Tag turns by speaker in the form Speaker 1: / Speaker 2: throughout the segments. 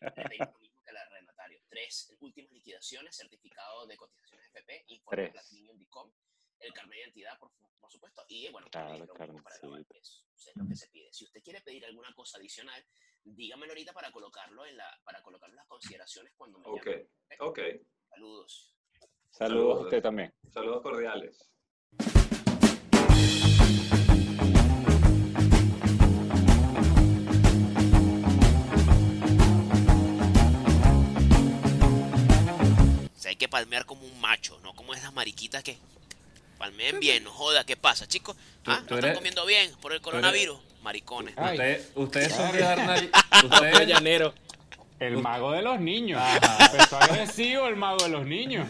Speaker 1: lo mismo que la. Tres últimas liquidaciones, certificado de cotizaciones FP, informe de Platinum.com, el carnet de identidad, por, por supuesto, y bueno,
Speaker 2: Claro,
Speaker 1: lo mismo para el que es, es lo que se pide. Si usted quiere pedir alguna cosa adicional, dígamelo ahorita para colocarlo en la, para colocarlo en las consideraciones cuando me
Speaker 3: Ok,
Speaker 1: llamen.
Speaker 3: ok.
Speaker 1: Saludos.
Speaker 2: Saludos a usted también.
Speaker 3: Saludos cordiales.
Speaker 1: Que palmear como un macho, no como esas mariquitas que palmeen bien, no joda, ¿qué pasa, chicos? ¿Ah?
Speaker 4: tú
Speaker 1: ¿No
Speaker 4: eres-
Speaker 1: están comiendo bien por el coronavirus? Maricones.
Speaker 2: Ay.
Speaker 4: Usted- ustedes son de
Speaker 2: Claro.
Speaker 4: dar nal-
Speaker 5: Otro
Speaker 4: ustedes,
Speaker 5: llanero.
Speaker 2: El mago de los niños.
Speaker 4: Ajá.
Speaker 2: Empezó agresivo el mago de los niños.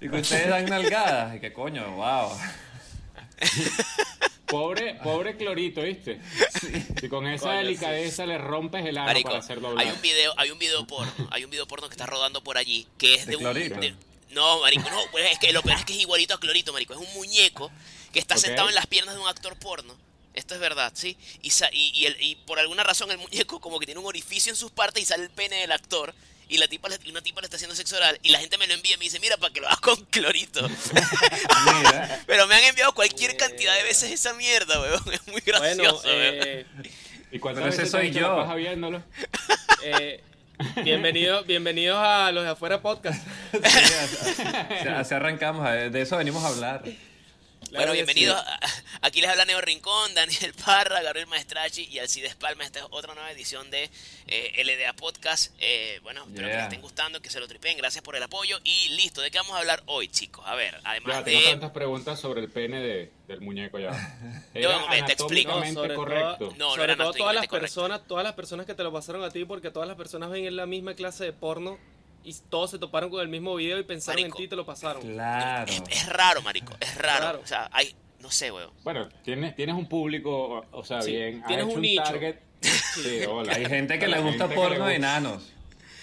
Speaker 4: y que ustedes dan nalgadas. Y que coño, wow.
Speaker 2: Pobre, pobre Clorito, ¿viste? Si con esa
Speaker 5: Coño,
Speaker 2: delicadeza le rompes el ano
Speaker 1: Marico,
Speaker 2: para hacerlo hablar.
Speaker 1: hay un video, hay un video porno, hay un video porno que está rodando por allí, que es
Speaker 4: ¿De
Speaker 1: de, un de- no, marico, no, pues es que lo peor es que es igualito a Clorito, marico, es un muñeco que está sentado en las piernas de un actor porno. Esto es verdad, ¿sí? Y, sa- y, y el- y por alguna razón el muñeco como que tiene un orificio en sus partes y sale el pene del actor. Y la tipa, una tipa le está haciendo sexo oral y la gente me lo envía y me dice, mira, para que lo hagas con clorito.
Speaker 4: Mira.
Speaker 1: Pero me han enviado cualquier cantidad de veces esa mierda, weón. Es muy
Speaker 5: Bueno,
Speaker 1: gracioso, weón.
Speaker 5: eh,
Speaker 2: ¿Y cuántas veces
Speaker 4: soy yo.
Speaker 2: viéndolo?
Speaker 5: eh, bienvenido, bienvenidos a los de afuera podcast.
Speaker 4: Sí, así, arrancamos. De eso venimos a hablar.
Speaker 1: Bueno, bienvenidos. Aquí les habla Neo Rincón, Daniel Parra, Gabriel Maestrachi y Alcides Palma. Esta es otra nueva edición de eh, LDA Podcast. Eh, bueno, espero que les
Speaker 4: Yeah.
Speaker 1: estén gustando, que se lo tripen. Gracias por el apoyo. Y listo, ¿de qué vamos a hablar hoy, chicos? A ver, además
Speaker 2: Ya, tengo
Speaker 1: de...
Speaker 2: tantas preguntas sobre el pene de, del muñeco ya.
Speaker 1: Yo, hombre, te explico.
Speaker 5: No, sobre
Speaker 2: correcto.
Speaker 5: todo,
Speaker 1: No, no
Speaker 5: sobre
Speaker 1: era
Speaker 5: todo todas las
Speaker 1: correcto.
Speaker 5: personas, todas las personas que te lo pasaron a ti, porque todas las personas ven en la misma clase de porno y todos se toparon con el mismo video y pensaron
Speaker 1: Marico.
Speaker 5: en ti y te lo pasaron.
Speaker 4: Claro.
Speaker 1: Es, es raro, marico. Es raro. O sea, hay... No sé, weón.
Speaker 2: Bueno, tienes, tienes un público, o- sea,
Speaker 5: Sí,
Speaker 2: bien.
Speaker 5: tienes
Speaker 2: hecho
Speaker 5: un nicho.
Speaker 2: target. Sí, hola.
Speaker 4: Hay gente que le gusta porno
Speaker 2: le
Speaker 4: de enanos.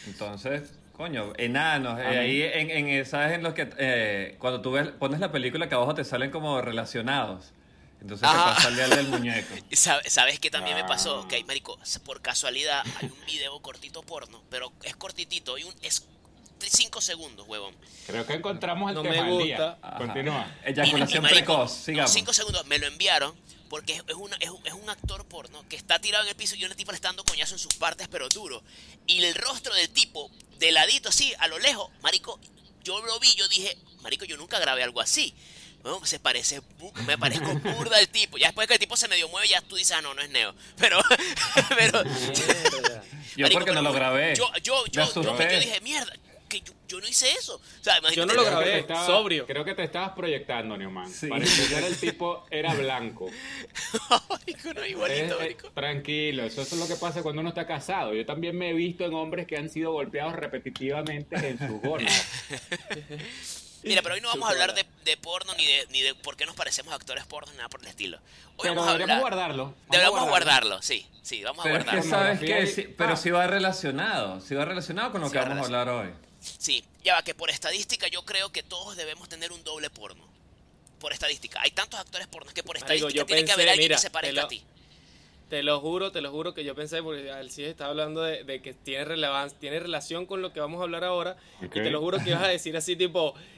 Speaker 4: Entonces, coño, enanos. eh, ahí en, en esas en los que eh, cuando tú ves, pones la película que abajo te salen como relacionados. Entonces
Speaker 1: Ajá.
Speaker 4: te pasa el día del muñeco.
Speaker 1: ¿Sabes qué también me pasó?
Speaker 2: Ah.
Speaker 1: Que hay, marico, por casualidad hay un video cortito porno, pero es cortitito, hay un, es 5 segundos, huevón.
Speaker 2: Creo que encontramos el
Speaker 5: No
Speaker 2: tema
Speaker 5: me
Speaker 2: del día.
Speaker 5: gusta.
Speaker 4: Ajá.
Speaker 2: Continúa.
Speaker 4: Eyaculación
Speaker 1: Y- y, marico,
Speaker 4: precoz, sigamos.
Speaker 1: 5 segundos, me lo enviaron porque es, es una, es, un, es un actor porno que está tirado en el piso y una tipa le está dando coñazo en sus partes, pero duro. Y el rostro del tipo, de ladito así, a lo lejos, marico, yo lo vi, yo dije, marico, yo nunca grabé algo así. Bueno, se parece, me parezco burda al tipo. Ya después que el tipo se medio mueve, ya tú dices, ah, no, no es Neo. Pero, pero.
Speaker 4: Yo
Speaker 1: Marico,
Speaker 4: porque no
Speaker 1: pero
Speaker 4: lo grabé.
Speaker 1: Yo, yo, yo, yo, dije, mierda, que yo, yo no hice eso. O sea, imagínate,
Speaker 5: Yo no lo grabé.
Speaker 2: estaba-
Speaker 5: sobrio.
Speaker 2: Creo que te estabas proyectando, Neumann.
Speaker 4: Sí.
Speaker 2: Que era el tipo era blanco.
Speaker 1: marico, no, igualito,
Speaker 2: Eh, eh,
Speaker 1: marico.
Speaker 2: tranquilo, eso es lo que pasa cuando uno está casado. Yo también me he visto en hombres que han sido golpeados repetitivamente en sus gónadas.
Speaker 1: Mira, pero hoy no vamos a hablar de, de porno ni de, ni de por qué nos parecemos actores porno, nada por el estilo. Hoy
Speaker 2: Pero
Speaker 1: vamos a
Speaker 2: deberíamos
Speaker 1: hablar.
Speaker 2: guardarlo. Vamos a
Speaker 1: Deberíamos
Speaker 2: guardarlo.
Speaker 1: guardarlo, sí, sí, vamos a
Speaker 4: Pero es que
Speaker 1: guardarlo.
Speaker 4: sabes que sí, pero
Speaker 2: ah.
Speaker 4: sí va relacionado, sí va relacionado con lo
Speaker 1: Sí
Speaker 4: que
Speaker 1: va
Speaker 4: vamos a hablar hoy.
Speaker 1: Sí, ya va, que por estadística yo creo que todos debemos tener un doble porno. Por estadística. Hay tantos actores pornos que por
Speaker 5: Marico,
Speaker 1: estadística
Speaker 5: yo
Speaker 1: tiene que
Speaker 5: pensé,
Speaker 1: haber alguien
Speaker 5: mira,
Speaker 1: que se
Speaker 5: te
Speaker 1: parezca
Speaker 5: lo-
Speaker 1: a ti.
Speaker 5: Te lo juro, te lo juro que yo pensé, porque Alcides está hablando de, de que tiene relevancia, tiene relación con lo que vamos a hablar ahora.
Speaker 2: Ok.
Speaker 5: Y te lo juro que ibas a decir así tipo, "Ye- eh,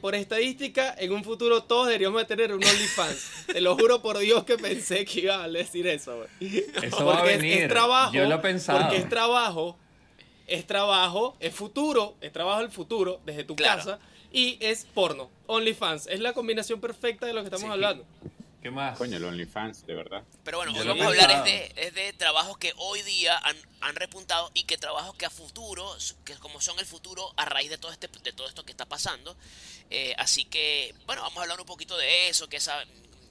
Speaker 5: por estadística, en un futuro todos deberíamos de tener un OnlyFans. te lo juro por Dios que pensé que iba a decir eso, güey.
Speaker 4: Eso va a
Speaker 5: es-
Speaker 4: venir.
Speaker 5: Es, trabajo.
Speaker 4: Yo lo he pensado.
Speaker 5: Porque es trabajo, es trabajo, es futuro, es trabajo del futuro, desde tu
Speaker 1: Claro.
Speaker 5: casa. Y es porno, OnlyFans. Es la combinación perfecta de lo que estamos
Speaker 1: Sí.
Speaker 5: hablando.
Speaker 4: ¿Qué más?
Speaker 2: Coño, el OnlyFans, de verdad.
Speaker 1: Pero bueno,
Speaker 4: Yo
Speaker 1: hoy vamos a hablar es de, es de trabajos que hoy día han, han repuntado y que trabajos que a futuro, que como son el futuro a raíz de todo este de todo esto que está pasando. Eh, así que, bueno, vamos a hablar un poquito de eso, que esa,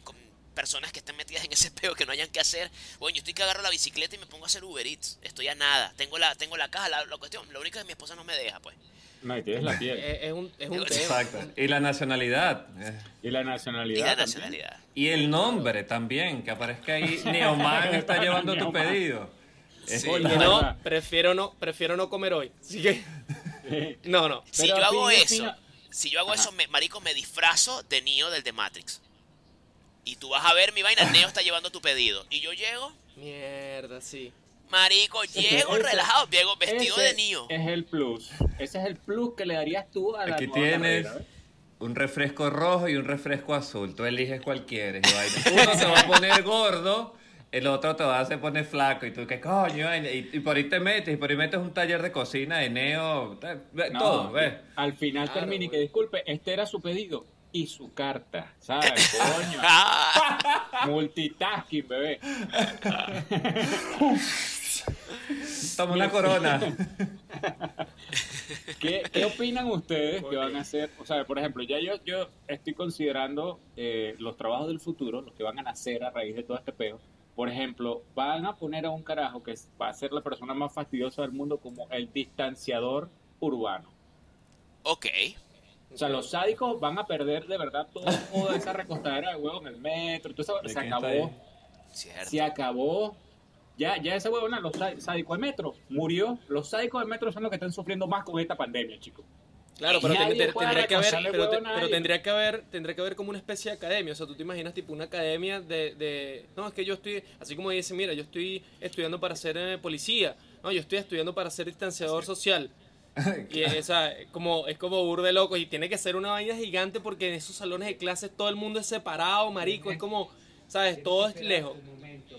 Speaker 1: con personas que estén metidas en ese peo que no hayan que hacer. Bueno, yo estoy que agarro la bicicleta y me pongo a hacer Uber Eats. Estoy a nada. Tengo la, tengo la caja, la, la cuestión. Lo único es que mi esposa no me deja, pues.
Speaker 2: No, y tienes la piel.
Speaker 5: Es, es un, es un
Speaker 1: Digo,
Speaker 5: tema.
Speaker 4: Exacto. Y la nacionalidad.
Speaker 2: Y la
Speaker 1: Y
Speaker 2: nacionalidad.
Speaker 1: la
Speaker 2: también.
Speaker 1: nacionalidad.
Speaker 4: Y el nombre también, que aparezca ahí. Neoman está llevando tu pedido.
Speaker 1: Sí.
Speaker 5: No, prefiero no, prefiero no comer hoy. Así que, no, no.
Speaker 1: Si
Speaker 2: Pero
Speaker 1: yo hago eso, si yo hago
Speaker 2: Ajá.
Speaker 1: eso, me, marico, me disfrazo de Neo del de Matrix. Y tú vas a ver mi vaina, Neo está llevando tu pedido. Y yo llego,
Speaker 5: Mierda, sí.
Speaker 1: Marico, llego
Speaker 2: Ese-
Speaker 1: relajado, llego vestido
Speaker 2: ese
Speaker 1: de niño.
Speaker 2: Es el plus. Ese es el plus que le darías tú a la
Speaker 4: Aquí tienes un refresco rojo y un refresco azul. Tú eliges cualquiera. y vaina. Uno se va a poner gordo, el otro te va a hacer poner flaco. Y tú, ¿qué coño? Y, y por ahí te metes, y por ahí metes un taller de cocina, de neo,
Speaker 2: No,
Speaker 4: todo, ¿ves?
Speaker 2: Al final
Speaker 5: Claro,
Speaker 2: termina y que disculpe, este era su pedido y su carta. ¿Sabes? Coño. Multitasking, bebé.
Speaker 4: Toma una corona.
Speaker 2: ¿Qué, qué opinan ustedes que van a hacer? O sea, por ejemplo, ya yo, yo estoy considerando eh, los trabajos del futuro, los que van a nacer a raíz de todo este peo. Por ejemplo, van a poner a un carajo que va a ser la persona más fastidiosa del mundo como el distanciador urbano.
Speaker 1: ok.
Speaker 2: O sea, los sádicos van a perder de verdad todo- toda esa recostadera de huevo en el metro.
Speaker 4: ¿De
Speaker 2: se acabó. Se acabó. Ya, ya ese huevona, los sá- sádicos del metro, murió. Los sádicos del metro son los que están sufriendo más con esta pandemia, chicos.
Speaker 5: Claro, pero ten- ten- tendría que haber, pero, te- tendría que haber, tendría que haber como una especie de academia. O sea, tú te imaginas tipo una academia de, de no es que yo estoy, así como dice, mira, yo estoy estudiando para ser eh, policía, no, yo estoy estudiando para ser distanciador social. Y o sea, es como es como burde loco y tiene que ser una vaina gigante porque en esos salones de clases todo el mundo es separado, marico, es como, sabes, todo es lejos.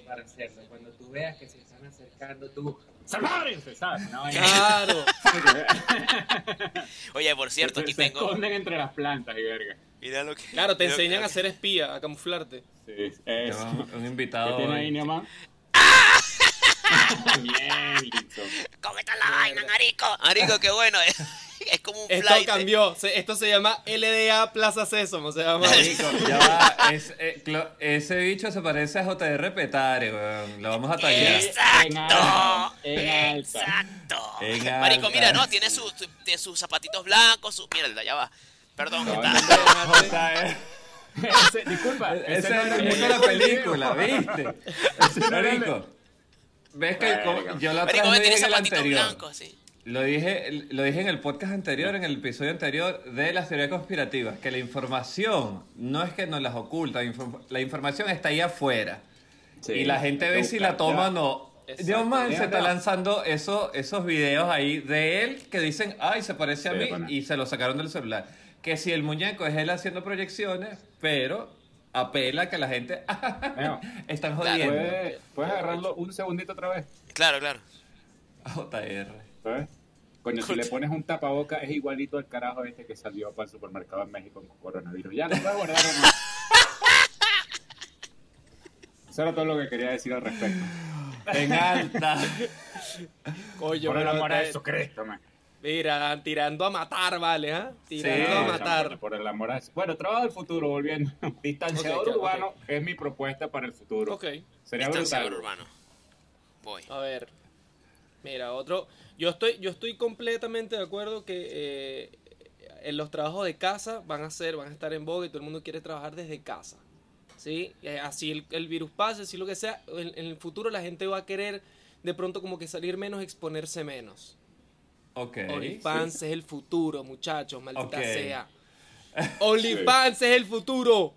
Speaker 2: Para hacerlo. Cuando tú veas que se están acercando, tú. ¡Sepárense! ¿Sabes? No,
Speaker 5: Claro.
Speaker 1: Oye, por cierto,
Speaker 2: se,
Speaker 1: aquí
Speaker 2: se
Speaker 1: tengo.
Speaker 2: esconden entre las plantas y verga.
Speaker 1: Mira lo que.
Speaker 5: Claro, te
Speaker 1: mira lo que-
Speaker 5: enseñan a ser espía, a camuflarte.
Speaker 2: Sí, es.
Speaker 4: Un
Speaker 2: ¿Qué
Speaker 4: invitado.
Speaker 2: tiene
Speaker 4: hoy.
Speaker 2: ahí, Neomán? Bien, listo.
Speaker 1: ¿Cómo está la vaina, marico? Marico, qué bueno. Es, es como un
Speaker 5: Esto
Speaker 1: flight.
Speaker 5: cambió, se- esto se llama LDA Plaza Sésamo, se llama.
Speaker 4: Marico, ya va, es- eh, clo- ese bicho se parece a JR Petare, weón. Lo vamos a tallar.
Speaker 1: Exacto.
Speaker 2: En alta.
Speaker 1: Exacto.
Speaker 4: En
Speaker 1: Marico,
Speaker 4: alta.
Speaker 1: mira, no, tiene sus, tiene sus zapatitos blancos, su. Mierda, ya va. Perdón,
Speaker 2: No,
Speaker 1: está-
Speaker 4: JR.
Speaker 2: Ese- disculpa,
Speaker 4: Ese
Speaker 2: no era
Speaker 4: el
Speaker 2: el
Speaker 4: de la
Speaker 2: muñeco
Speaker 4: película. ¿viste?
Speaker 2: no era el-
Speaker 4: Marico, ves que yo la otra
Speaker 1: Marico, ve, tiene
Speaker 4: dije el
Speaker 1: zapatitos
Speaker 4: anterior.
Speaker 1: blancos, sí.
Speaker 4: Lo dije, lo dije en el podcast anterior, en el episodio anterior de las teorías conspirativas, que la información no es que nos las oculta, infor- la información está ahí afuera.
Speaker 2: Sí,
Speaker 4: y la gente ve si la toma o no. Dios man,
Speaker 2: Ya,
Speaker 4: se está lanzando eso, esos videos ahí de él que dicen, ay, se parece a
Speaker 2: Sí,
Speaker 4: mí, y se lo sacaron del celular. Que si el muñeco es él haciendo proyecciones, pero apela a que la gente están
Speaker 1: Claro.
Speaker 4: jodiendo.
Speaker 2: ¿Puedes, puedes agarrarlo un segundito otra vez?
Speaker 1: Claro, claro.
Speaker 4: JR.
Speaker 2: ¿Sabes? Coño, si le pones un tapaboca es igualito al carajo este que salió para el supermercado en México con coronavirus. Ya, no puedes guardar o no. Eso era todo lo que quería decir al respecto.
Speaker 4: En alta.
Speaker 5: Coño,
Speaker 2: Por el amor a
Speaker 5: te-
Speaker 2: Jesucristo, man.
Speaker 5: Mira, tirando a matar, vale, ¿ah? Tirando
Speaker 4: Sí,
Speaker 5: a matar.
Speaker 2: Por el amor a Bueno, trabajo del futuro, volviendo. Distanciador urbano es mi propuesta para el futuro.
Speaker 5: Ok,
Speaker 2: Sería
Speaker 1: Distanciador
Speaker 2: brutal.
Speaker 1: urbano. Voy.
Speaker 5: a ver. Mira, otro. Yo estoy, yo estoy completamente de acuerdo que eh, en los trabajos de casa van a ser, van a estar en boga y todo el mundo quiere trabajar desde casa. ¿Sí? Eh, Así el, el virus pase, así lo que sea. En, en el futuro la gente va a querer de pronto como que salir menos, exponerse menos.
Speaker 4: Ok.
Speaker 5: OnlyFans es el futuro, muchachos, maldita
Speaker 4: Ok.
Speaker 5: sea. OnlyFans es el futuro.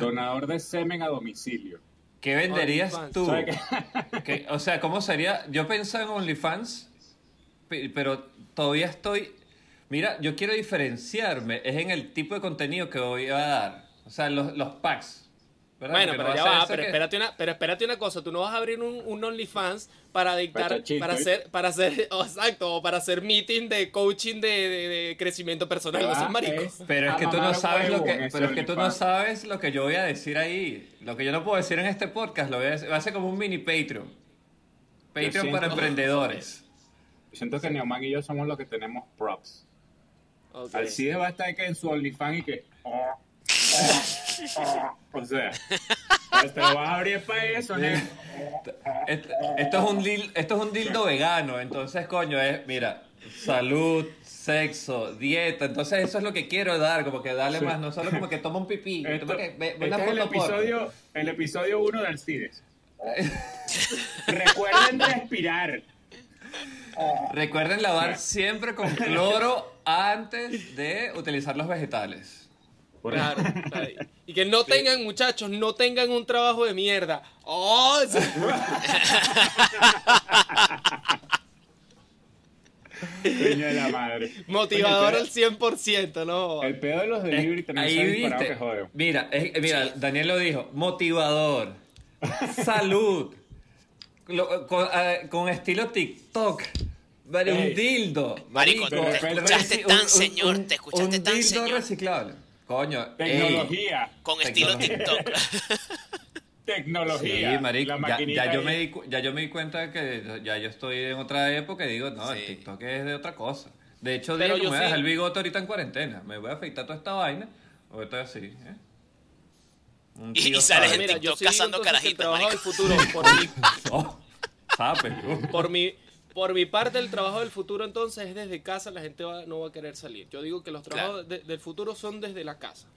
Speaker 2: Donador de semen a domicilio.
Speaker 4: ¿Qué venderías tú?
Speaker 2: ¿Sabes
Speaker 4: ¿Qué- O sea, ¿cómo sería? Yo pensaba en OnlyFans, pe- pero todavía estoy... Mira, yo quiero diferenciarme, es en el tipo de contenido que voy a dar. O sea, los, los packs. ¿Verdad?
Speaker 5: Bueno,
Speaker 4: Porque
Speaker 5: pero
Speaker 4: no
Speaker 5: ya va, pero
Speaker 4: que-
Speaker 5: espérate una, pero espérate una cosa, tú no vas a abrir un, un OnlyFans para dictar, para hacer, para hacer, oh, exacto, o para hacer meeting de coaching de, de- de crecimiento personal, no
Speaker 2: Ah,
Speaker 5: seas marico.
Speaker 2: es-
Speaker 4: Pero es que tú no sabes lo que, pero es que tú no sabes lo que yo voy a decir ahí. Lo que yo no puedo decir en este podcast, lo voy a decir, va a ser como un mini Patreon. Patreon
Speaker 2: siento-
Speaker 4: para emprendedores.
Speaker 2: Siento que Neoman y yo somos los que tenemos props.
Speaker 5: Ok.
Speaker 2: Alcide va a estar que en su OnlyFans y que. oh. O sea, pues te lo vas a abrir para eso, ¿no?
Speaker 4: Esto, esto es un dil- esto es un dildo vegano, entonces coño es, mira, salud, sexo, dieta, entonces eso es lo que quiero dar, como que darle
Speaker 2: Sí.
Speaker 4: más, no solo como que toma un pipí,
Speaker 2: Esto-
Speaker 4: toma que, ve, ve
Speaker 2: este es el
Speaker 4: porno.
Speaker 2: episodio, el episodio 1 de Alcides. Recuerden respirar.
Speaker 4: Recuerden lavar siempre con cloro antes de utilizar los vegetales.
Speaker 2: Por
Speaker 5: Claro, claro. Y que no tengan, muchachos, no tengan un trabajo de mierda. ¡Oh! sí.
Speaker 2: Coño de la madre.
Speaker 5: Motivador al 100%, ¿no?
Speaker 2: El peor de los delivery también
Speaker 4: Ahí
Speaker 2: se ha disparado
Speaker 4: viste.
Speaker 2: que joden.
Speaker 4: Mira, es- mira, Daniel lo dijo, motivador, salud, lo- con, eh, con estilo TikTok. Vale, un dildo.
Speaker 1: Marico,
Speaker 2: te
Speaker 1: escuchaste tan señor, te escuchaste
Speaker 4: un
Speaker 1: tan
Speaker 4: dildo
Speaker 1: señor.
Speaker 4: reciclable. Coño, ey.
Speaker 2: Tecnología.
Speaker 1: Con estilo
Speaker 4: Tecnología.
Speaker 1: TikTok.
Speaker 4: Sí,
Speaker 2: Tecnología.
Speaker 4: marico,
Speaker 2: La
Speaker 4: ya, ya yo me di, ya yo me di cuenta que ya yo estoy en otra época y digo, no, el
Speaker 1: Sí.
Speaker 4: TikTok es de otra cosa. De hecho,
Speaker 5: Pero
Speaker 4: digo me voy a dejar
Speaker 5: sí-
Speaker 4: el bigote ahorita en cuarentena. Me voy a afeitar toda esta vaina. O estoy así, ¿eh?
Speaker 1: Y- y sales
Speaker 4: sabe.
Speaker 1: en
Speaker 5: Mira, yo
Speaker 1: TikTok
Speaker 5: sí
Speaker 1: cazando
Speaker 5: que el
Speaker 1: carajitos,
Speaker 5: trabajo del futuro, por mi,
Speaker 4: Oh, sape, uh.
Speaker 5: por mi, por mi parte, el trabajo del futuro entonces es desde casa, la gente va- no va a querer salir. Yo digo que los trabajos de- del futuro son desde la casa.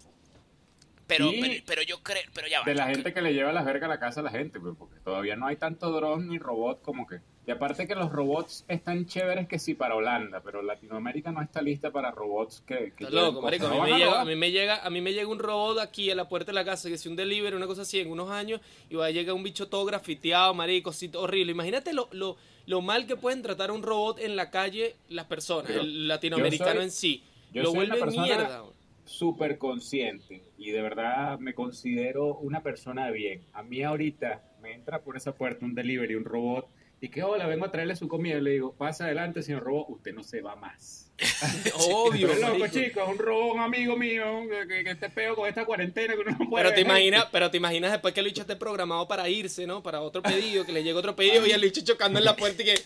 Speaker 1: Pero,
Speaker 2: Sí.
Speaker 1: pero, pero yo creo, pero ya va.
Speaker 2: De la gente que le lleva las vergas a la casa a la gente, pues, porque todavía no hay tanto dron ni robot como que. Y aparte que los robots están chéveres que sí para Holanda, pero Latinoamérica no está lista para robots que. que
Speaker 5: loco, marico. A mí,
Speaker 2: No
Speaker 5: me
Speaker 2: a
Speaker 5: llega, a, mí me llega, a mí me llega un robot aquí a la puerta de la casa, que si un delivery, una cosa así, en unos años, y va a llegar un bicho todo grafiteado, marico, así, horrible. Imagínate lo, lo, lo mal que pueden tratar a un robot en la calle las personas,
Speaker 2: Pero
Speaker 5: el latinoamericano
Speaker 2: soy-
Speaker 5: en sí.
Speaker 2: yo
Speaker 5: Lo vuelve mierda.
Speaker 2: súper consciente y de verdad me considero una persona de bien. A mí ahorita me entra por esa puerta un delivery, un robot, y que hola, vengo a traerle su comida y le digo, pasa adelante, señor robot, usted no se va más.
Speaker 5: Obvio,
Speaker 2: Pero loco, chicos, un robot, un amigo mío, que, que esté peo con esta cuarentena que uno no puede
Speaker 5: Pero te imaginas, pero te imaginas después que el bicho esté programado para irse, ¿no? Para otro pedido, que le llegue otro pedido y el bicho chocando en la puerta y que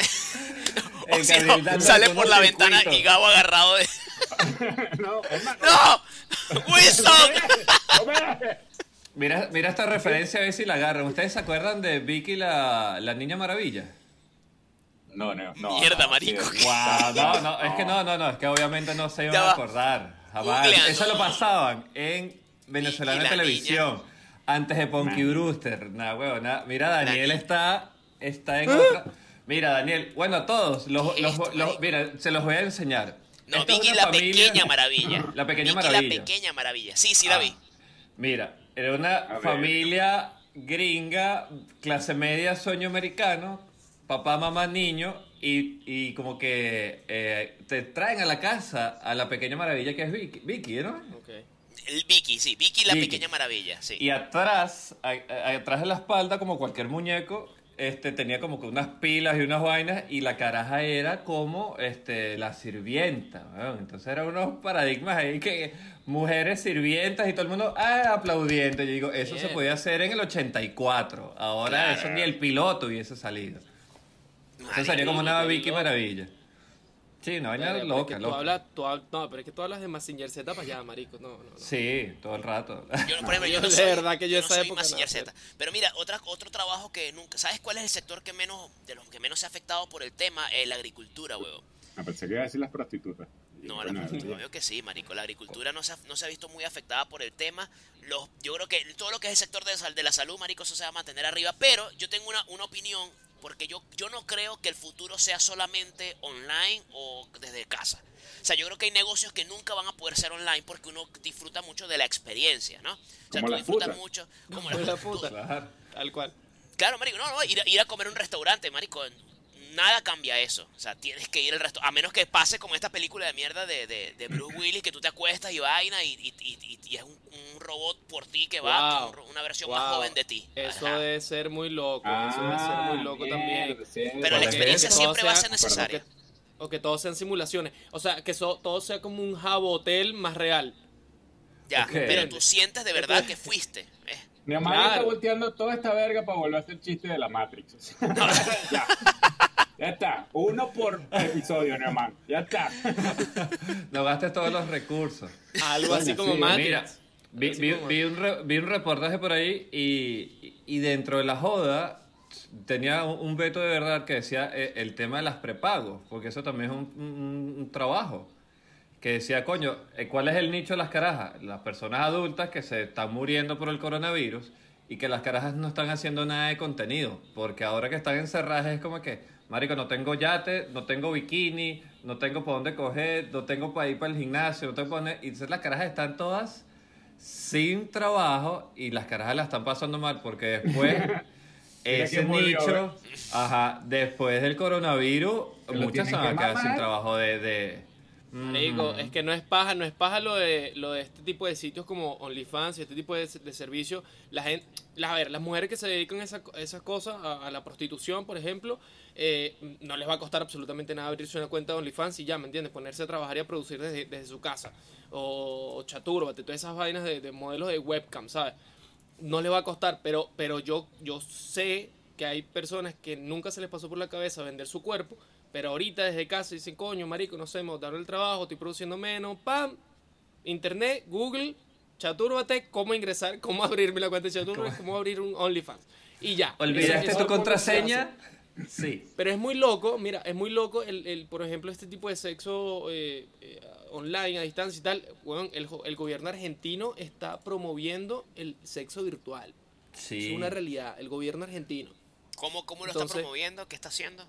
Speaker 1: O si no, sale por la ventana
Speaker 4: circuitos.
Speaker 1: y Gabo agarrado de...
Speaker 2: no,
Speaker 1: ¡No! ¡Wilson!
Speaker 4: Mira, mira esta referencia a ver si la agarran. ¿Ustedes se acuerdan de Vicky la, la Niña Maravilla?
Speaker 2: No, no, no.
Speaker 1: Mierda,
Speaker 2: no,
Speaker 1: marico.
Speaker 2: sí,
Speaker 4: Wow, no, no, es que no, no, no, es que obviamente no se iban
Speaker 1: Ya
Speaker 4: a acordar. Jamás.
Speaker 1: Googleando.
Speaker 4: Eso lo pasaban en Venezolana Televisión. Antes de Ponky
Speaker 2: Man.
Speaker 4: Brewster. Nah, huevo, nah. Mira, Daniel está, está en otra. Mira, Daniel, bueno, a todos, los,
Speaker 1: ¿Qué
Speaker 4: los-
Speaker 1: es esto,
Speaker 4: los-
Speaker 1: marico?
Speaker 4: mira, se los voy a enseñar.
Speaker 1: No,
Speaker 4: Esta
Speaker 1: Vicky la
Speaker 4: familia-
Speaker 1: pequeña maravilla.
Speaker 4: La pequeña
Speaker 1: Vicky
Speaker 4: maravilla.
Speaker 1: la pequeña maravilla. Sí, sí la
Speaker 4: Ah,
Speaker 1: vi.
Speaker 4: Mira, era una familia gringa, clase media, sueño americano, papá, mamá, niño, y, y como que eh, te traen a la casa a la pequeña maravilla que es Vicky, Vicky ¿no?
Speaker 1: El Vicky, sí. Vicky la
Speaker 4: Vicky.
Speaker 1: pequeña maravilla, sí.
Speaker 4: Y atrás, a- a- atrás de la espalda, como cualquier muñeco, este, tenía como que unas pilas y unas vainas, y la caraja era como este, la sirvienta. Entonces eran unos paradigmas ahí que mujeres sirvientas y todo el mundo ah, aplaudiendo. Yo digo, eso se podía hacer en el 84. Ahora
Speaker 1: Claro.
Speaker 4: eso ni el piloto hubiese salido. Eso sería como una Vicky. Maravilla. Sí, una vaina
Speaker 5: Verga, pero es
Speaker 4: loca,
Speaker 5: que tú
Speaker 4: loca.
Speaker 5: hablas- tú no, pero es que tú hablas de Massinger Z para allá, marico. No, no, no.
Speaker 4: Sí, todo el rato.
Speaker 1: Yo, por ejemplo, yo
Speaker 5: Yo
Speaker 1: no soy,
Speaker 5: verdad que yo
Speaker 1: no
Speaker 5: esa
Speaker 1: soy
Speaker 5: época no,
Speaker 1: Z. Pero mira, otra, otro trabajo que nunca... ¿Sabes cuál es el sector que menos de los que menos se ha afectado por el tema? Eh, la agricultura, huevón.
Speaker 2: Me pensé que iba a decir las prostitutas.
Speaker 1: No, la,
Speaker 2: Bueno,
Speaker 1: obvio que sí, marico. La agricultura no se, ha, no se ha visto muy afectada por el tema. Los, yo creo que todo lo que es el sector de, sal- de la salud, marico, eso se va a mantener arriba. Pero yo tengo una, una opinión, porque yo, yo no creo que el futuro sea solamente online o desde casa. O sea, yo creo que hay negocios que nunca van a poder ser online porque uno disfruta mucho de la experiencia, ¿no? O sea,
Speaker 2: Como
Speaker 1: tú disfrutas mucho. Como
Speaker 5: Como
Speaker 1: la-
Speaker 5: la
Speaker 1: tú-
Speaker 5: puta.
Speaker 4: Claro.
Speaker 5: Tal cual.
Speaker 1: Claro, marico, no, no, ir a, ir a comer a un restaurante, marico, nada cambia eso. O sea, tienes que ir al restaurante, a menos que pase como esta película de mierda de, de, de Bruce Willis, que tú te acuestas y vaina y, y, y- es un, un robot por ti que va,
Speaker 5: Wow.
Speaker 1: una versión más joven de ti.
Speaker 5: Eso
Speaker 1: Ajá.
Speaker 5: debe ser muy loco. eso debe ser muy loco también.
Speaker 1: Pero la experiencia siempre va a ser necesaria.
Speaker 5: O que todo sean simulaciones. O sea, que so- todo sea como un jabo hotel más real.
Speaker 1: Ya, pero tú sientes de verdad que fuiste. eh.
Speaker 2: Mi mamá
Speaker 5: Claro.
Speaker 2: está volteando toda esta verga para volver a hacer chiste de la Matrix. ya. Ya está. Uno por episodio, Neomán. Ya está.
Speaker 4: No gastes todos los recursos.
Speaker 5: Algo así como
Speaker 2: sí,
Speaker 5: Matrix.
Speaker 4: Mira, vi, un re- vi un reportaje por ahí y, y dentro de la joda tenía un, veto de verdad que decía eh, el tema de las prepagos, porque eso también es un, un- un trabajo. Que decía, coño, eh, ¿cuál es el nicho de las carajas? Las personas adultas que se están muriendo por el coronavirus y que las carajas no están haciendo nada de contenido, porque ahora que están encerradas es como que, Marico, no tengo yate, no tengo bikini, no tengo para dónde coger, no tengo para ir para el gimnasio, no tengo para dónde... Y entonces las carajas están todas sin trabajo y las carajas la están pasando mal porque después ese nicho, ajá, después del coronavirus, muchas se van a
Speaker 2: que
Speaker 4: quedar sin trabajo de... de
Speaker 5: Marico, es que no es paja, no es paja lo de, lo de este tipo de sitios como OnlyFans y este tipo de, de servicios. La gente, la- a ver, las mujeres que se dedican a esa- esas cosas, a, a la prostitución, por ejemplo, eh, no les va a costar absolutamente nada abrirse una cuenta de OnlyFans y ya, ¿me entiendes? Ponerse a trabajar y a producir desde, desde su casa. O, o Chaturbate, todas esas vainas de, de modelos de webcam, ¿sabes? No les va a costar, pero, pero yo, yo sé que hay personas que nunca se les pasó por la cabeza vender su cuerpo, pero ahorita desde casa dicen, coño, marico, no sé, me botaron el trabajo, estoy produciendo menos, pam, internet, Google, Chatúrbate, cómo ingresar, cómo abrirme la cuenta de Chatúrbate, cómo abrir un OnlyFans. Y ya.
Speaker 4: ¿Olvidaste
Speaker 5: Eso- eso
Speaker 4: tu contraseña? Sí.
Speaker 5: Pero es muy loco, mira, es muy loco, el, el, por ejemplo, este tipo de sexo eh, eh, online, a distancia y tal. Weón, el, jo- el gobierno argentino está promoviendo el sexo virtual.
Speaker 4: Sí.
Speaker 5: Es una realidad, el gobierno argentino.
Speaker 1: ¿Cómo, cómo lo
Speaker 5: Entonces-
Speaker 1: está promoviendo? ¿Qué está haciendo?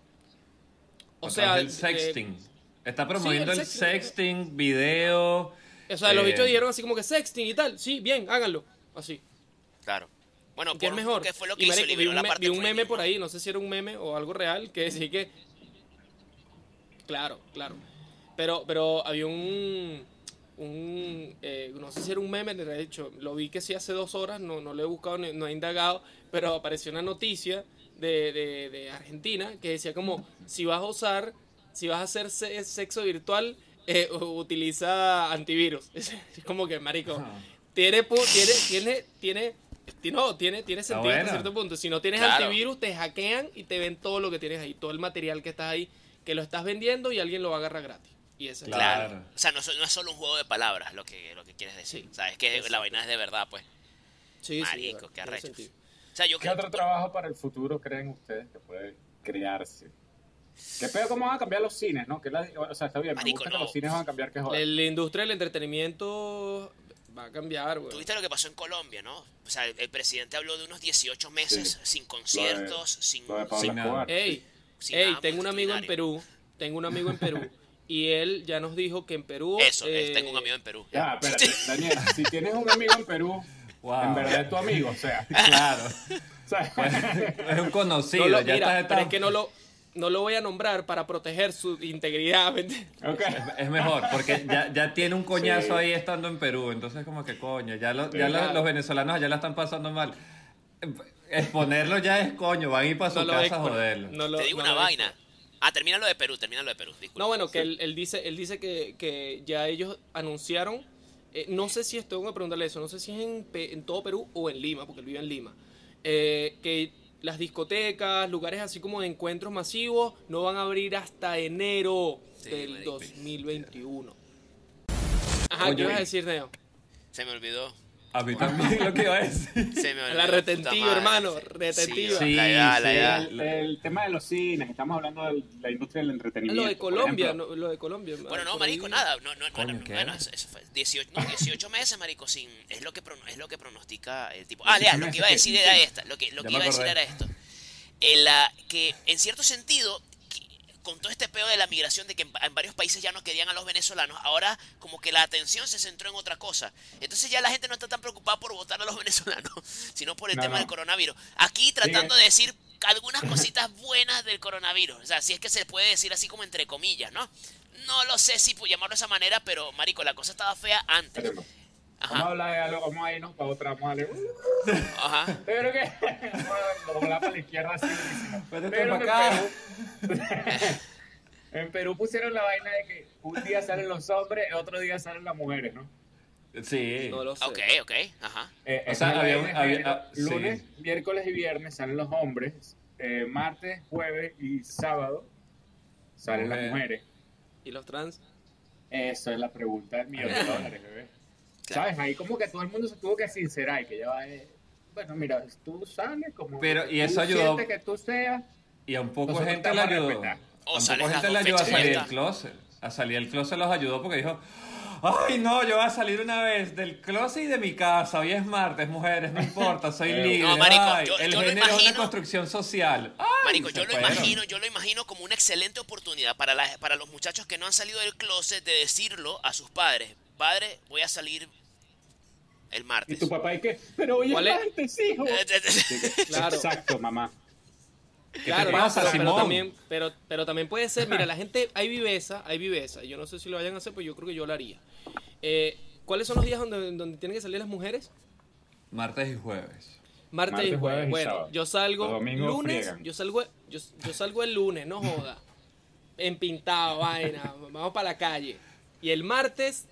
Speaker 5: O sea,
Speaker 4: través del
Speaker 5: eh,
Speaker 4: sexting. Está promoviendo
Speaker 5: el
Speaker 4: el
Speaker 5: sexting.
Speaker 4: sexting, video.
Speaker 5: o sea, los
Speaker 4: eh,
Speaker 5: bichos dijeron así como que sexting y tal. Sí, bien, háganlo. Así.
Speaker 1: Claro. Bueno,
Speaker 5: ¿Qué es mejor?
Speaker 1: ¿qué fue lo que
Speaker 5: Y,
Speaker 1: hizo?
Speaker 5: vi un,
Speaker 1: la
Speaker 5: me-
Speaker 1: parte
Speaker 5: vi un
Speaker 1: del
Speaker 5: meme por ahí, no sé si era un meme o algo real, que decía que... Claro, claro. Pero, pero había un... un eh, no sé si era un meme, de hecho, lo vi que sí hace dos horas, no, no lo he buscado, no, no he indagado, pero apareció una noticia de, de, de Argentina que decía como, si vas a usar, si vas a hacer se- sexo virtual, eh, utiliza antivirus. Es como que, marico, tiene, pu- tiene, tiene, tiene, ti- no, tiene, tiene sentido hasta
Speaker 4: bueno.
Speaker 5: cierto punto. Si no tienes
Speaker 1: Claro.
Speaker 5: antivirus, te hackean y te ven todo lo que tienes ahí, todo el material que estás ahí, que lo estás vendiendo y alguien lo va a agarrar gratis. Y ese es
Speaker 4: Claro.
Speaker 1: Claro. O sea, no, es- no es solo un juego de palabras lo que, lo que quieres decir.
Speaker 5: Sí.
Speaker 1: O sea, es que
Speaker 5: Exacto.
Speaker 1: la vaina es de verdad, pues.
Speaker 5: Sí, sí,
Speaker 1: Marico,
Speaker 5: verdad,
Speaker 1: qué arrecho. Sea, yo
Speaker 2: ¿Qué otro trabajo para el futuro creen ustedes que puede crearse? ¿Qué pedo cómo van a cambiar los cines, no? Que la- o sea, está bien, me
Speaker 1: Marico,
Speaker 2: gusta
Speaker 1: no.
Speaker 2: que los cines van a cambiar, que joder.
Speaker 5: La, industria del entretenimiento va a cambiar, güey.
Speaker 1: Tuviste lo que pasó en Colombia, ¿no? O sea, el, el presidente habló de unos 18 meses sin conciertos, sin,
Speaker 2: de
Speaker 1: sin-
Speaker 4: nada.
Speaker 5: Ey,
Speaker 1: sin
Speaker 5: ey,
Speaker 1: nada
Speaker 5: tengo un amigo en. Perú, tengo un amigo en Perú, y él ya nos dijo que en Perú...
Speaker 1: Eso,
Speaker 5: eh,
Speaker 1: tengo un amigo en Perú.
Speaker 2: Ya, espérate, Daniel, si tienes un amigo en Perú,
Speaker 4: Wow.
Speaker 2: en verdad es tu amigo, o sea.
Speaker 4: Claro.
Speaker 2: o sea,
Speaker 4: es un conocido.
Speaker 5: No lo,
Speaker 4: ya
Speaker 5: mira,
Speaker 4: está,
Speaker 5: pero
Speaker 4: está-
Speaker 5: es que no lo, no lo voy a nombrar para proteger su integridad, ¿me entiendes?
Speaker 2: ok.
Speaker 4: Es mejor, porque ya, ya tiene un coñazo
Speaker 2: Sí.
Speaker 4: ahí estando en Perú. Entonces, como que coño, ya, lo- ya
Speaker 2: Sí,
Speaker 4: lo-
Speaker 5: claro.
Speaker 4: los venezolanos allá la están pasando mal. Exponerlo ya es coño, van a ir para su
Speaker 5: No a
Speaker 4: casa a
Speaker 5: exponer,
Speaker 4: joderlo.
Speaker 5: no lo-
Speaker 1: Te digo
Speaker 5: no
Speaker 1: una vaina. Ah, termina lo de Perú, termina lo de Perú, disculpa.
Speaker 5: No, bueno, que él, él dice, él dice que, que ya ellos anunciaron, eh, no sé si estoy a preguntarle eso, no sé si es en, todo Perú o en Lima, porque él vive en Lima, eh, que las discotecas, lugares así como de encuentros masivos, no van a abrir hasta enero
Speaker 1: Sí,
Speaker 5: del
Speaker 1: marico.
Speaker 5: 2021. Ajá,
Speaker 4: Oye,
Speaker 5: ¿qué ibas a decir, Neo?
Speaker 1: Se me olvidó.
Speaker 4: A mí también lo que iba a decir.
Speaker 1: Se me olvidó.
Speaker 5: La retentiva,
Speaker 1: madre.
Speaker 5: hermano,
Speaker 1: Sí,
Speaker 5: retentiva.
Speaker 4: Sí,
Speaker 1: la edad,
Speaker 4: sí.
Speaker 1: la edad.
Speaker 2: El, el tema de los cines, estamos hablando de la industria del entretenimiento.
Speaker 5: Lo de Colombia, no, lo de Colombia.
Speaker 1: Bueno, no, marico,
Speaker 5: ahí-
Speaker 1: nada. No, no, no,
Speaker 4: Coño,
Speaker 1: no,
Speaker 4: ¿qué?
Speaker 1: bueno, eso eso fue 18, no, 18 meses, marico, sin... Es lo que, prono- es lo que pronostica el tipo... Ah, Lea, lo que iba a decir era esta. Lo que, lo que iba a decir era esto. En la- que, en cierto sentido, con todo este pedo de la migración, de que en, en varios países ya no querían a los venezolanos, ahora como que la atención se centró en otra cosa. Entonces ya la gente no está tan preocupada por votar a los venezolanos, sino por el
Speaker 2: No,
Speaker 1: tema
Speaker 2: no.
Speaker 1: del coronavirus. Aquí tratando
Speaker 2: Sí,
Speaker 1: de decir algunas cositas buenas del coronavirus. O sea, si es que se puede decir así como entre comillas, ¿no? No lo sé si llamarlo de esa manera, pero, marico, la cosa estaba fea antes.
Speaker 2: Espérate, Vamos a
Speaker 1: Ajá,
Speaker 2: hablar de algo, vamos a irnos para otra, vamos a darle.
Speaker 1: ajá.
Speaker 2: Pero que. Vamos a hablar para la izquierda así. durísimo. Pero en
Speaker 4: acá.
Speaker 2: Perú- En Perú pusieron la vaina de que un día salen los hombres, otro día salen las mujeres, ¿no?
Speaker 4: Sí.
Speaker 5: No lo sé.
Speaker 1: Ok, ok, ajá.
Speaker 2: Eh,
Speaker 4: O sea, había- había- ah, sí.
Speaker 2: lunes, miércoles y viernes salen los hombres, eh, martes, jueves y sábado salen las
Speaker 4: Mujer.
Speaker 2: mujeres.
Speaker 5: ¿Y los trans?
Speaker 2: Esa es la pregunta del millón de dólares, bebé. ¿Sabes? Ahí como que todo el mundo se tuvo que sincerar y que ya va. eh, bueno, mira, tú sales como.
Speaker 4: Pero, y eso ayudó-
Speaker 2: que tú seas.
Speaker 4: Y a un poco
Speaker 2: Nosotros
Speaker 4: gente
Speaker 2: te
Speaker 4: le ayudó.
Speaker 1: O
Speaker 4: a un
Speaker 1: sales
Speaker 4: poco
Speaker 1: las
Speaker 4: gente le ayudó a salir del closet. A salir del closet los ayudó porque dijo, Ay, no, yo voy a salir una vez del closet y de mi casa. Hoy es martes, mujeres, no importa, soy
Speaker 2: Eh,
Speaker 4: libre.
Speaker 1: no, marico,
Speaker 4: Ay,
Speaker 1: yo-
Speaker 4: el
Speaker 1: yo
Speaker 4: género es una
Speaker 1: imagino-
Speaker 4: construcción social. Ay,
Speaker 1: Marico, yo lo
Speaker 4: fueron.
Speaker 1: imagino, yo lo imagino como una excelente oportunidad para, la- para los muchachos que no han salido del closet de decirlo a sus padres. Padre, voy a salir el
Speaker 2: Y
Speaker 1: martes.
Speaker 2: tu papá, ¿y qué? Pero oye,
Speaker 5: ¿Cuál es?
Speaker 2: martes, hijo.
Speaker 5: Claro.
Speaker 2: Exacto, mamá.
Speaker 5: Claro,
Speaker 4: te
Speaker 5: no,
Speaker 4: pasa,
Speaker 5: pero, pero
Speaker 4: Simón?
Speaker 5: también, pero, pero también puede ser, mira, la gente, hay viveza, hay viveza. Yo no sé si lo vayan a hacer, pues yo creo que yo lo haría. Eh, ¿Cuáles son los días donde, donde tienen que salir las mujeres?
Speaker 4: Martes y jueves.
Speaker 5: Martes,
Speaker 2: Martes,
Speaker 5: y
Speaker 2: jueves
Speaker 5: jueves.
Speaker 2: y
Speaker 5: Bueno,
Speaker 2: sábado.
Speaker 5: yo salgo lunes,
Speaker 2: friegan.
Speaker 5: yo salgo, yo, yo salgo el lunes, no joda. Empintado, vaina, vamos para la calle. Y el martes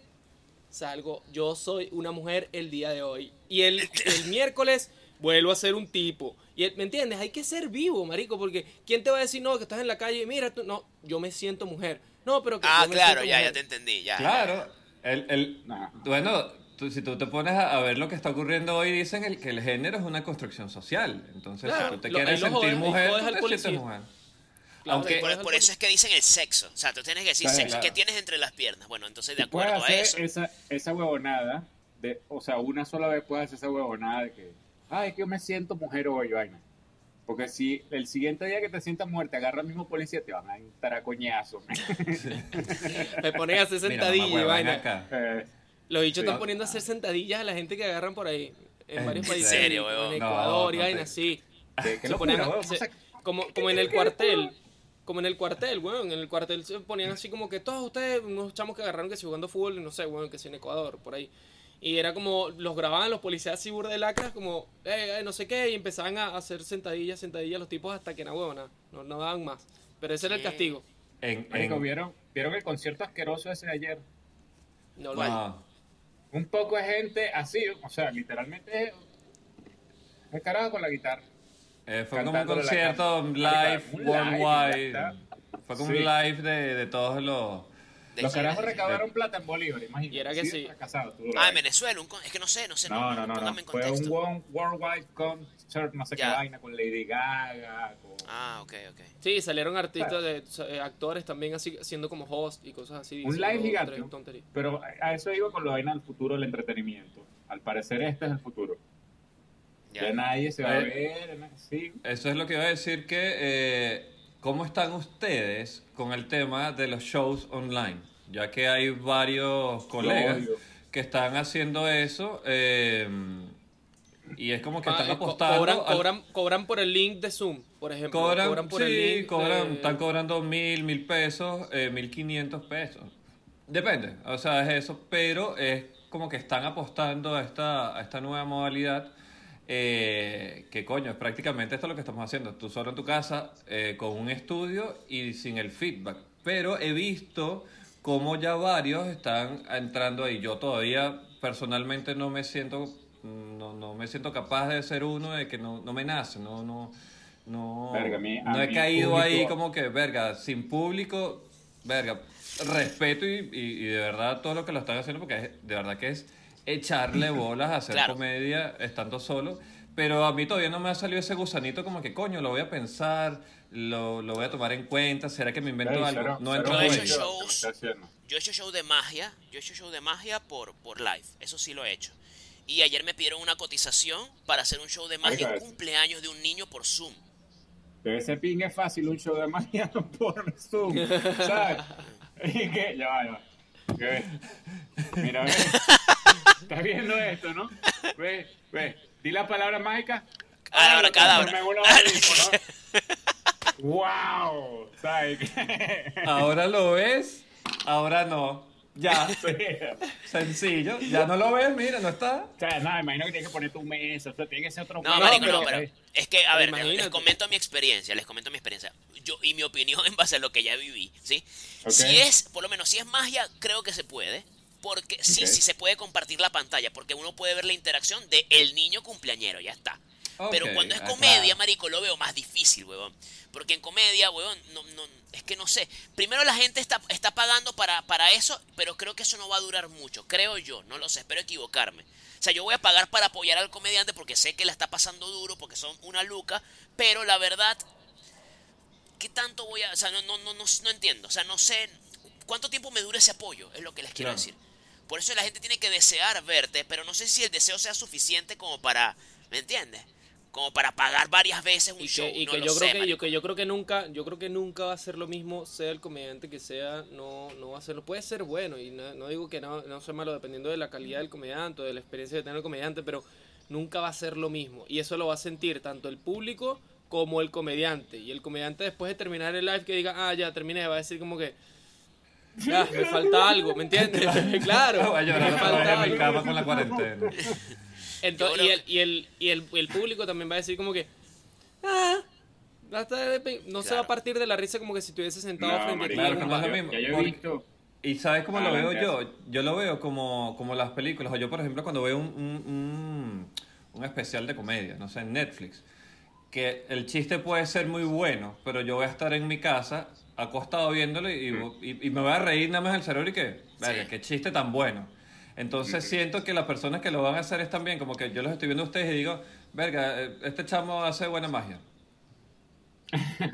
Speaker 5: salgo, yo soy una mujer el día de hoy. Y el, el miércoles vuelvo a ser un tipo. Y el- ¿Me entiendes? Hay que ser vivo, marico, porque ¿quién te va a decir no, que estás en la calle? Mira, tú, no, yo me siento mujer. No, pero que
Speaker 1: Ah,
Speaker 5: yo me
Speaker 1: claro, ya, ya te entendí, ya.
Speaker 4: Claro. El, el,
Speaker 2: Nah.
Speaker 4: Bueno, tú- si tú te pones a, a ver lo que está ocurriendo hoy, dicen el, que el género es una construcción social. Entonces,
Speaker 5: Claro,
Speaker 4: si tú te
Speaker 5: lo-
Speaker 4: quieres sentir mujer, tú te sientes mujer.
Speaker 5: Claro,
Speaker 4: Aunque-
Speaker 1: Por,
Speaker 5: al
Speaker 1: por eso es que dicen el sexo. O sea, tú tienes que decir
Speaker 2: Claro,
Speaker 1: sexo.
Speaker 4: claro.
Speaker 1: ¿Qué tienes entre las piernas? Bueno, entonces de
Speaker 2: Y puedes
Speaker 1: acuerdo a
Speaker 2: hacer
Speaker 1: eso.
Speaker 2: esa, esa huevonada, de, o sea, una sola vez puedes hacer esa huevonada de que, ay, que yo me siento mujer hoy, vaina. Porque si el siguiente día que te sientas mujer te agarra el mismo policía, te van a entrar a coñazo.
Speaker 5: Me ponen a hacer sentadillas y vaina.
Speaker 4: acá.
Speaker 2: Eh,
Speaker 5: Los bichos
Speaker 2: Sí.
Speaker 5: están poniendo a hacer sentadillas a la gente que agarran por ahí. En
Speaker 4: ¿En
Speaker 5: varios países.
Speaker 1: serio,
Speaker 5: en
Speaker 1: huevón?
Speaker 5: Ecuador y
Speaker 4: No, no
Speaker 5: vaina,
Speaker 4: te-
Speaker 5: sí. Se a-
Speaker 2: sea,
Speaker 5: como, como en el cuartel. Como en el cuartel, weón. En el cuartel se ponían así como que todos ustedes, unos chamos que agarraron que se jugando fútbol, no sé, weón, que si en Ecuador, por ahí. Y era como, los grababan los policías así burda de lacras, como, eh, eh, no sé qué, y empezaban a hacer sentadillas, sentadillas los tipos hasta que no, weón, no, no daban más. Pero ese era el castigo.
Speaker 4: En,
Speaker 2: marico,
Speaker 4: en-
Speaker 2: ¿vieron, ¿vieron el concierto asqueroso ese de ayer?
Speaker 5: No lo hay.
Speaker 4: no.
Speaker 2: Un poco de gente así, o sea, literalmente el carajo con la guitarra.
Speaker 4: Eh, fue como un concierto live worldwide. Fue como
Speaker 2: Sí.
Speaker 4: un live de, de todos los.
Speaker 1: De
Speaker 2: Los carajos
Speaker 1: de-
Speaker 2: recaudaron plata en Bolívar, imagínate.
Speaker 5: Y era que sí.
Speaker 2: de
Speaker 1: Ah, en. Venezuela. un con- es que no sé, no sé.
Speaker 2: No, no, no, no. Fue un world- worldwide concert, no sé
Speaker 1: Ya.
Speaker 2: qué vaina, con Lady Gaga, con...
Speaker 1: Ah, ok, ok.
Speaker 5: Sí, salieron artistas, de, eh, actores también así, siendo como host y cosas así.
Speaker 2: Un live gigante. Pero a eso iba con la vaina del futuro del entretenimiento. Al parecer este es el futuro. Ya,
Speaker 1: Ya.
Speaker 2: nadie se va a
Speaker 4: Eh,
Speaker 2: ver, sí.
Speaker 4: Eso es lo que iba a decir que. eh, ¿Cómo están ustedes con el tema de los shows online? Ya que hay varios colegas que están haciendo eso. eh, y es como que
Speaker 5: Ah,
Speaker 4: están
Speaker 5: eh, co-
Speaker 4: apostando.
Speaker 5: cobran,
Speaker 4: al-
Speaker 5: cobran, cobran por el link de Zoom, por ejemplo.
Speaker 4: Cobran,
Speaker 5: por el
Speaker 4: sí,
Speaker 5: link.
Speaker 4: cobran,
Speaker 5: de-
Speaker 4: están cobrando mil, mil pesos, eh, mil quinientos pesos. Depende, o sea, es eso, pero es como que están apostando a esta, a esta nueva modalidad. Eh, que coño, es prácticamente esto lo que estamos haciendo. Tú solo en tu casa, eh, con un estudio y sin el feedback. Pero he visto cómo ya varios están entrando ahí. Yo todavía personalmente no me siento, no, no me siento capaz de ser uno de que no, no me nace, no, no, no,
Speaker 2: Verga, a mí- a
Speaker 4: no he caído
Speaker 2: público-
Speaker 4: ahí como que, verga, sin público, verga, respeto y, y- y de verdad todo lo que lo están haciendo porque es- de verdad que es echarle bolas a hacer
Speaker 1: Claro.
Speaker 4: comedia estando solo. Pero a mí todavía no me ha salido ese gusanito como que, coño, lo voy a pensar, lo, lo voy a tomar en cuenta, ¿será que me invento algo?
Speaker 2: cero-
Speaker 4: no
Speaker 2: cero
Speaker 1: Yo he hecho shows. Yo he hecho show de magia, yo he hecho show de magia por, por live, eso sí lo he hecho. Y ayer me pidieron una cotización para hacer un show de magia en cumpleaños de un niño por Zoom.
Speaker 2: Pero ese ping es fácil, un show de magia por Zoom, ¿sabes? Y que, ya va, ya va. ¿Qué ves? Mira, ve. ¿Estás viendo esto, no? Ve, ve. Di la palabra mágica.
Speaker 1: Cadabra, cadabra.
Speaker 2: ¡Wow! ¿Sabes?
Speaker 4: Ahora lo ves, ahora no. Ya, sencillo. Ya no lo ves, mira, no está.
Speaker 2: O sea, nada, imagino que tienes que poner tu mesa, o sea, tiene que ser otro
Speaker 1: No, marico, no, pero es que, a ver, les comento mi experiencia, les comento mi experiencia. Yo, y mi opinión en base a lo que ya viví, ¿sí? Si es, por lo menos, si es magia, creo que se puede. Porque sí, sí se puede compartir la pantalla, porque uno puede ver la interacción de el niño cumpleañero, ya está. Pero cuando es comedia,
Speaker 4: claro.
Speaker 1: marico, lo veo más difícil, huevón. Porque en comedia, huevón, no, no, es que no sé. Primero la gente está, está pagando para, para eso, pero creo que eso no va a durar mucho. Creo yo, no lo sé, espero equivocarme. O sea, yo voy a pagar para apoyar al comediante porque sé que la está pasando duro, porque son una luca, pero la verdad, ¿qué tanto voy a...? O sea, no, no, no, no, no entiendo. O sea, no sé cuánto tiempo me dura ese apoyo, es lo que les quiero decir. Por eso la gente tiene que desear verte, pero no sé si el deseo sea suficiente como para, ¿me entiendes? Como para pagar varias veces un
Speaker 5: y
Speaker 1: show.
Speaker 5: que, y
Speaker 1: no
Speaker 5: que yo creo que yo,
Speaker 1: marico.
Speaker 5: que yo creo que nunca yo creo que nunca va a ser lo mismo sea el comediante que sea no no va a ser puede ser bueno y no, no digo que no, no sea malo dependiendo de la calidad del comediante o de la experiencia que tenga el comediante pero nunca va a ser lo mismo y eso lo va a sentir tanto el público como el comediante y el comediante después de terminar el live que diga ah ya terminé va a decir como que ya me falta algo me entiendes claro
Speaker 4: Voy a llorar
Speaker 5: me
Speaker 4: otra vez
Speaker 5: falta
Speaker 4: en mi
Speaker 5: algo.
Speaker 4: cama con la cuarentena.
Speaker 5: Entonces,
Speaker 1: Yo
Speaker 5: y, el, y, el, y el, el público también va a decir como que, ah, de no se va a partir de la risa como que si estuviese sentado
Speaker 2: No,
Speaker 5: frente a ti.
Speaker 4: Claro, que no es lo mismo,
Speaker 2: Ya yo he
Speaker 4: porque-
Speaker 2: visto.
Speaker 4: ¿Y sabes cómo
Speaker 2: Ah,
Speaker 4: lo veo
Speaker 2: bueno,
Speaker 4: yo? Yo lo veo como, como las películas. O yo, por ejemplo, cuando veo un, un, un- un especial de comedia, no sé, en Netflix, que el chiste puede ser muy bueno, pero yo voy a estar en mi casa acostado viéndolo y, y- y me voy a reír nada más el cerebro y que, verga,
Speaker 1: Sí.
Speaker 4: qué chiste tan bueno. Entonces siento que las personas que lo van a hacer es también como que yo los estoy viendo a ustedes y digo, verga, eh, este chamo hace buena magia.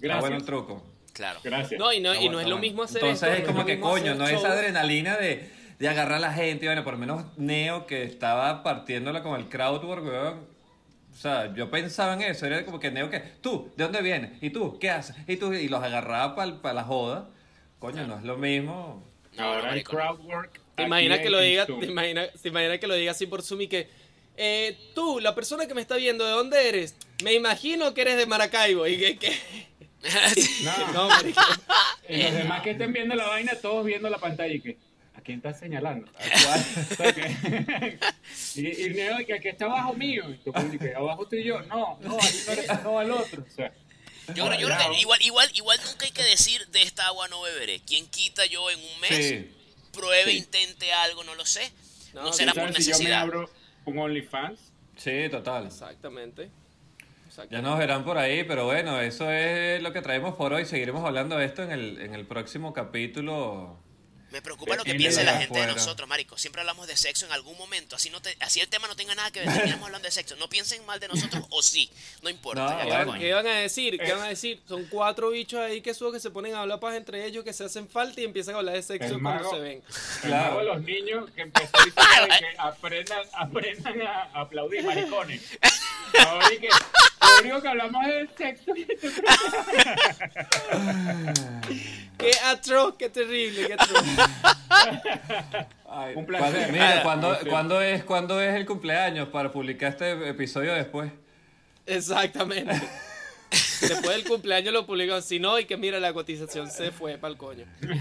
Speaker 2: Gracias.
Speaker 4: bueno el truco.
Speaker 1: Claro.
Speaker 2: Gracias.
Speaker 5: No, y no, y
Speaker 4: bueno,
Speaker 5: no es lo
Speaker 4: bueno.
Speaker 5: mismo hacer
Speaker 4: Entonces
Speaker 5: esto,
Speaker 4: es como que coño, no esa
Speaker 5: shows.
Speaker 4: adrenalina de, de agarrar a la gente, y bueno, por lo menos Neo que estaba partiéndola con el crowdwork, weón. O sea, yo pensaba en eso, era como que Neo que, tú, ¿de dónde vienes? ¿Y tú? ¿Qué haces? ¿Y tú? Y los agarraba para la joda. Coño, no es lo mismo.
Speaker 2: Ahora
Speaker 1: no,
Speaker 2: el.
Speaker 5: ¿Te imaginas que lo diga, te imaginas, te imaginas que lo diga así por Zoom y que, eh, tú, la persona que me está viendo, ¿de dónde eres? Me imagino que eres de Maracaibo y que, que...
Speaker 2: No,
Speaker 5: no, marico.
Speaker 2: y los demás que estén viendo la vaina, todos viendo la pantalla y que. ¿A quién estás señalando? Y, y Neo, que aquí está abajo mío. Y tú, y que abajo estoy yo. No, no, aquí no eres, no al otro. O sea,
Speaker 1: Yo, creo- yo creo que igual, igual, igual nunca hay que decir de esta agua no beberé. ¿Quién quita yo en un mes?
Speaker 4: Sí.
Speaker 1: Pruebe,
Speaker 2: Sí.
Speaker 1: intente algo, no lo sé. No,
Speaker 5: No,
Speaker 1: será
Speaker 2: ¿tú
Speaker 1: por
Speaker 2: sabes si yo me
Speaker 1: necesidad.
Speaker 2: abro un OnlyFans?
Speaker 4: Sí, total.
Speaker 5: Exactamente. Exactamente.
Speaker 4: Ya nos verán por ahí, pero bueno, eso es lo que traemos por hoy. Seguiremos hablando de esto en el, en el próximo capítulo.
Speaker 1: Me preocupa lo que
Speaker 2: de
Speaker 1: la gente de
Speaker 4: afuera.
Speaker 1: nosotros, marico. Siempre hablamos de sexo en algún momento. Así no te, así el tema no tenga nada que ver. Terminamos hablando de sexo. No piensen mal de nosotros o sí. No importa.
Speaker 4: No.
Speaker 5: ¿Qué van a decir? ¿Qué van a decir? Son cuatro bichos ahí que subo que se ponen a hablar paja entre ellos, que se hacen falta y empiezan a hablar de sexo
Speaker 2: El
Speaker 5: cuando
Speaker 2: mago.
Speaker 5: se ven.
Speaker 4: Claro.
Speaker 2: de los niños que empezó diciendo de que aprendan, aprendan a aplaudir maricones. Ahora y que lo único que hablamos es del sexo y
Speaker 5: Qué atroz, qué terrible, qué atroz.
Speaker 4: Ay,
Speaker 2: Un placer.
Speaker 4: ¿cuándo- mira, ¿cuándo,
Speaker 2: Placer.
Speaker 4: ¿cuándo es, ¿cuándo es el cumpleaños para publicar este episodio después?
Speaker 5: Exactamente. Después del cumpleaños lo publican. Si no, y que mira, la cotización se fue para el coño.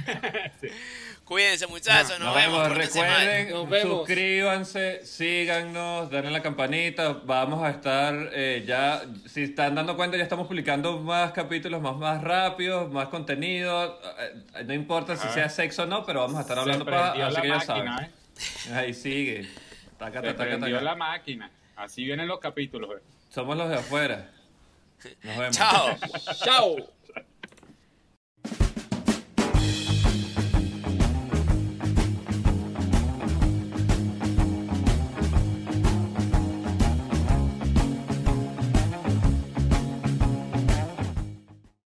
Speaker 1: Cuídense, muchachos. Nos,
Speaker 4: Nos
Speaker 1: vemos.
Speaker 4: recuerden,
Speaker 5: Nos vemos.
Speaker 4: suscríbanse, síganos, denle la campanita, vamos a estar eh, ya, si están dando cuenta ya estamos publicando más capítulos más, más rápidos, más contenido, eh, no importa si
Speaker 2: Ah.
Speaker 4: sea sexo o no, pero vamos a estar hablando para, así
Speaker 2: la
Speaker 4: que ya
Speaker 2: máquina,
Speaker 4: saben.
Speaker 2: ¿eh?
Speaker 4: Ahí sigue. Taca,
Speaker 2: Se
Speaker 4: taca, taca,
Speaker 2: prendió
Speaker 4: taca.
Speaker 2: la máquina. Así vienen los capítulos. ¿eh?
Speaker 4: Somos los de afuera. Nos vemos.
Speaker 1: Chao.
Speaker 5: ¡Chao!